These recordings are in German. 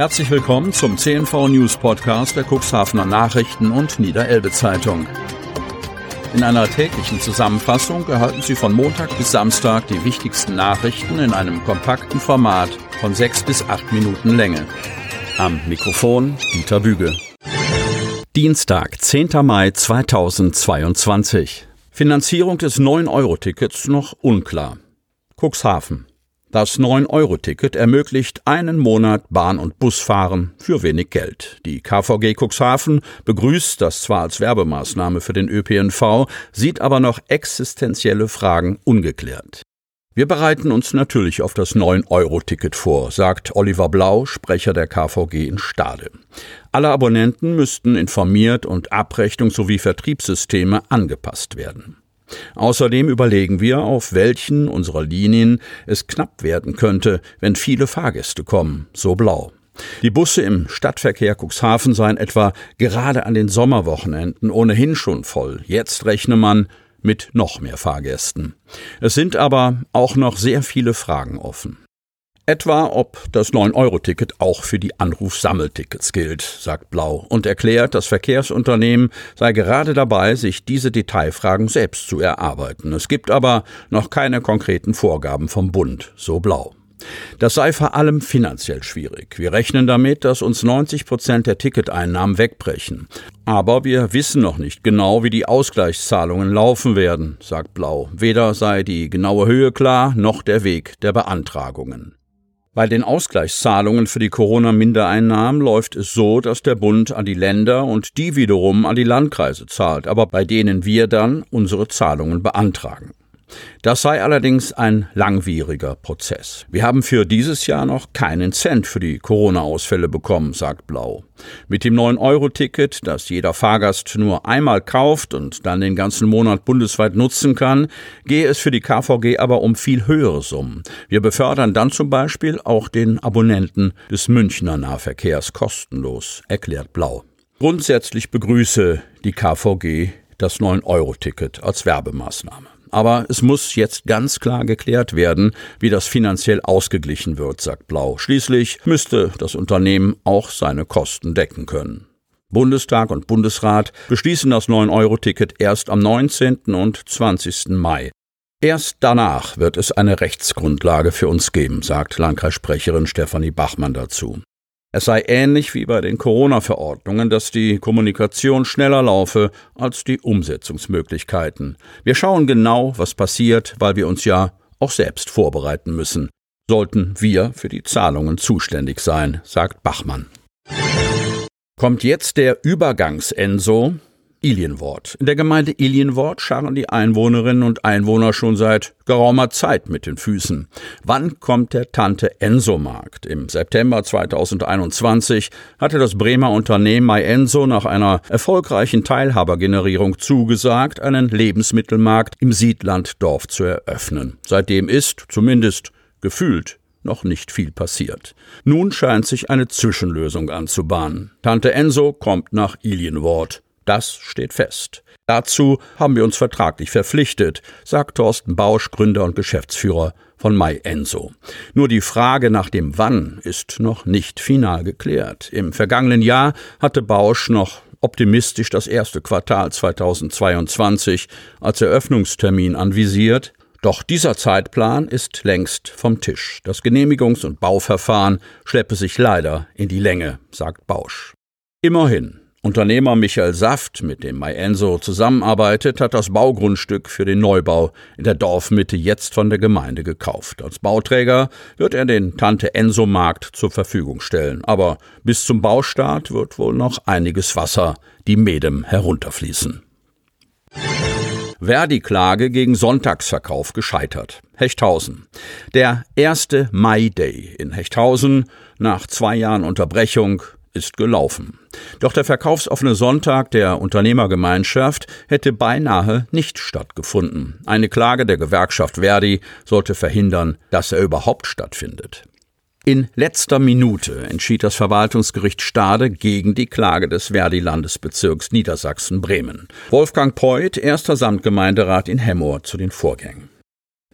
Herzlich willkommen zum CNV News Podcast der Cuxhavener Nachrichten und Niederelbe Zeitung. In einer täglichen Zusammenfassung erhalten Sie von Montag bis Samstag die wichtigsten Nachrichten in einem kompakten Format von sechs bis acht Minuten Länge. Am Mikrofon Dieter Büge. Dienstag, 10. Mai 2022. Finanzierung des 9-Euro-Tickets noch unklar. Cuxhaven. Das 9-Euro-Ticket ermöglicht einen Monat Bahn- und Busfahren für wenig Geld. Die KVG Cuxhaven begrüßt das zwar als Werbemaßnahme für den ÖPNV, sieht aber noch existenzielle Fragen ungeklärt. Wir bereiten uns natürlich auf das 9-Euro-Ticket vor, sagt Oliver Blau, Sprecher der KVG in Stade. Alle Abonnenten müssten informiert und Abrechnung sowie Vertriebssysteme angepasst werden. Außerdem überlegen wir, auf welchen unserer Linien es knapp werden könnte, wenn viele Fahrgäste kommen, so blau. Die Busse im Stadtverkehr Cuxhaven seien etwa gerade an den Sommerwochenenden ohnehin schon voll. Jetzt rechne man mit noch mehr Fahrgästen. Es sind aber auch noch sehr viele Fragen offen. Etwa, ob das 9-Euro-Ticket auch für die Anrufsammeltickets gilt, sagt Blau und erklärt, das Verkehrsunternehmen sei gerade dabei, sich diese Detailfragen selbst zu erarbeiten. Es gibt aber noch keine konkreten Vorgaben vom Bund, so Blau. Das sei vor allem finanziell schwierig. Wir rechnen damit, dass uns 90 Prozent der Ticketeinnahmen wegbrechen. Aber wir wissen noch nicht genau, wie die Ausgleichszahlungen laufen werden, sagt Blau. Weder sei die genaue Höhe klar, noch der Weg der Beantragungen. Bei den Ausgleichszahlungen für die Corona-Mindereinnahmen läuft es so, dass der Bund an die Länder und die wiederum an die Landkreise zahlt, aber bei denen wir dann unsere Zahlungen beantragen. Das sei allerdings ein langwieriger Prozess. Wir haben für dieses Jahr noch keinen Cent für die Corona-Ausfälle bekommen, sagt Blau. Mit dem 9-Euro-Ticket, das jeder Fahrgast nur einmal kauft und dann den ganzen Monat bundesweit nutzen kann, gehe es für die KVG aber um viel höhere Summen. Wir befördern dann zum Beispiel auch den Abonnenten des Münchner Nahverkehrs kostenlos, erklärt Blau. Grundsätzlich begrüße die KVG das 9-Euro-Ticket als Werbemaßnahme. Aber es muss jetzt ganz klar geklärt werden, wie das finanziell ausgeglichen wird, sagt Blau. Schließlich müsste das Unternehmen auch seine Kosten decken können. Bundestag und Bundesrat beschließen das 9-Euro-Ticket erst am 19. und 20. Mai. Erst danach wird es eine Rechtsgrundlage für uns geben, sagt Landkreissprecherin Stefanie Bachmann dazu. Es sei ähnlich wie bei den Corona-Verordnungen, dass die Kommunikation schneller laufe als die Umsetzungsmöglichkeiten. Wir schauen genau, was passiert, weil wir uns ja auch selbst vorbereiten müssen. Sollten wir für die Zahlungen zuständig sein, sagt Bachmann. Kommt jetzt der Übergangs-Enso, Ilienwort. In der Gemeinde Ilienwort scharren die Einwohnerinnen und Einwohner schon seit geraumer Zeit mit den Füßen. Wann kommt der Tante Enso Markt? Im September 2021 hatte das Bremer Unternehmen MyEnso nach einer erfolgreichen Teilhabergenerierung zugesagt, einen Lebensmittelmarkt im Siedlanddorf zu eröffnen. Seitdem ist, zumindest gefühlt, noch nicht viel passiert. Nun scheint sich eine Zwischenlösung anzubahnen. Tante Enso kommt nach Ilienwort. Das steht fest. Dazu haben wir uns vertraglich verpflichtet, sagt Thorsten Bausch, Gründer und Geschäftsführer von MyEnso. Nur die Frage nach dem Wann ist noch nicht final geklärt. Im vergangenen Jahr hatte Bausch noch optimistisch das erste Quartal 2022 als Eröffnungstermin anvisiert. Doch dieser Zeitplan ist längst vom Tisch. Das Genehmigungs- und Bauverfahren schleppe sich leider in die Länge, sagt Bausch. Immerhin, Unternehmer Michael Saft, mit dem MyEnso zusammenarbeitet, hat das Baugrundstück für den Neubau in der Dorfmitte jetzt von der Gemeinde gekauft. Als Bauträger wird er den Tante Enso Markt zur Verfügung stellen. Aber bis zum Baustart wird wohl noch einiges Wasser die Medem herunterfließen. Verdi-Klage gegen Sonntagsverkauf gescheitert. Hechthausen. Der erste Mai Day in Hechthausen nach zwei Jahren Unterbrechung ist gelaufen. Doch der verkaufsoffene Sonntag der Unternehmergemeinschaft hätte beinahe nicht stattgefunden. Eine Klage der Gewerkschaft Verdi sollte verhindern, dass er überhaupt stattfindet. In letzter Minute entschied das Verwaltungsgericht Stade gegen die Klage des Verdi-Landesbezirks Niedersachsen-Bremen. Wolfgang Peuth, erster Samtgemeinderat in Hemmoor, zu den Vorgängen.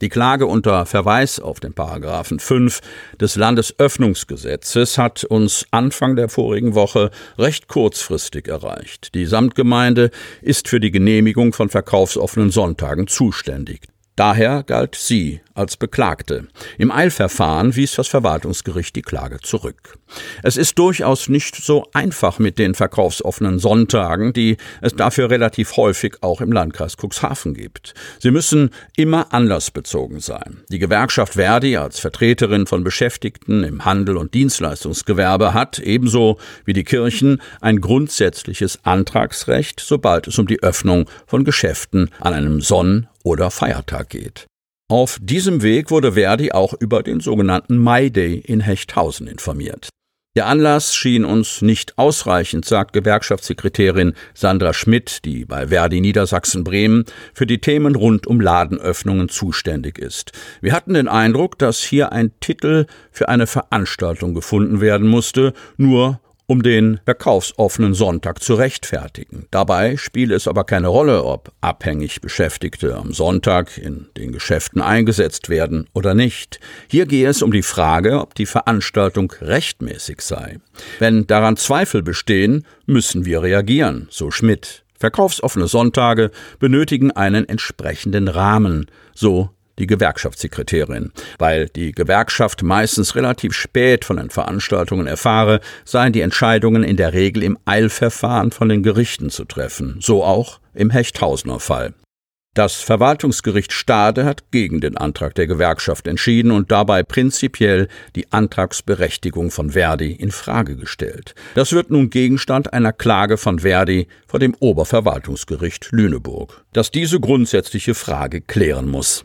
Die Klage unter Verweis auf den Paragraphen 5 des Landesöffnungsgesetzes hat uns Anfang der vorigen Woche recht kurzfristig erreicht. Die Samtgemeinde ist für die Genehmigung von verkaufsoffenen Sonntagen zuständig. Daher galt sie als Beklagte. Im Eilverfahren wies das Verwaltungsgericht die Klage zurück. Es ist durchaus nicht so einfach mit den verkaufsoffenen Sonntagen, die es dafür relativ häufig auch im Landkreis Cuxhaven gibt. Sie müssen immer anlassbezogen sein. Die Gewerkschaft Verdi als Vertreterin von Beschäftigten im Handel und Dienstleistungsgewerbe hat ebenso wie die Kirchen ein grundsätzliches Antragsrecht, sobald es um die Öffnung von Geschäften an einem Sonn- oder Feiertag geht. Auf diesem Weg wurde Verdi auch über den sogenannten May Day in Hechthausen informiert. Der Anlass schien uns nicht ausreichend, sagt Gewerkschaftssekretärin Sandra Schmidt, die bei Verdi Niedersachsen Bremen für die Themen rund um Ladenöffnungen zuständig ist. Wir hatten den Eindruck, dass hier ein Titel für eine Veranstaltung gefunden werden musste, nur um den verkaufsoffenen Sonntag zu rechtfertigen. Dabei spiele es aber keine Rolle, ob abhängig Beschäftigte am Sonntag in den Geschäften eingesetzt werden oder nicht. Hier gehe es um die Frage, ob die Veranstaltung rechtmäßig sei. Wenn daran Zweifel bestehen, müssen wir reagieren, so Schmidt. Verkaufsoffene Sonntage benötigen einen entsprechenden Rahmen, so die Gewerkschaftssekretärin. Weil die Gewerkschaft meistens relativ spät von den Veranstaltungen erfahre, seien die Entscheidungen in der Regel im Eilverfahren von den Gerichten zu treffen. So auch im Hechthausener Fall. Das Verwaltungsgericht Stade hat gegen den Antrag der Gewerkschaft entschieden und dabei prinzipiell die Antragsberechtigung von Verdi in Frage gestellt. Das wird nun Gegenstand einer Klage von Verdi vor dem Oberverwaltungsgericht Lüneburg, das diese grundsätzliche Frage klären muss.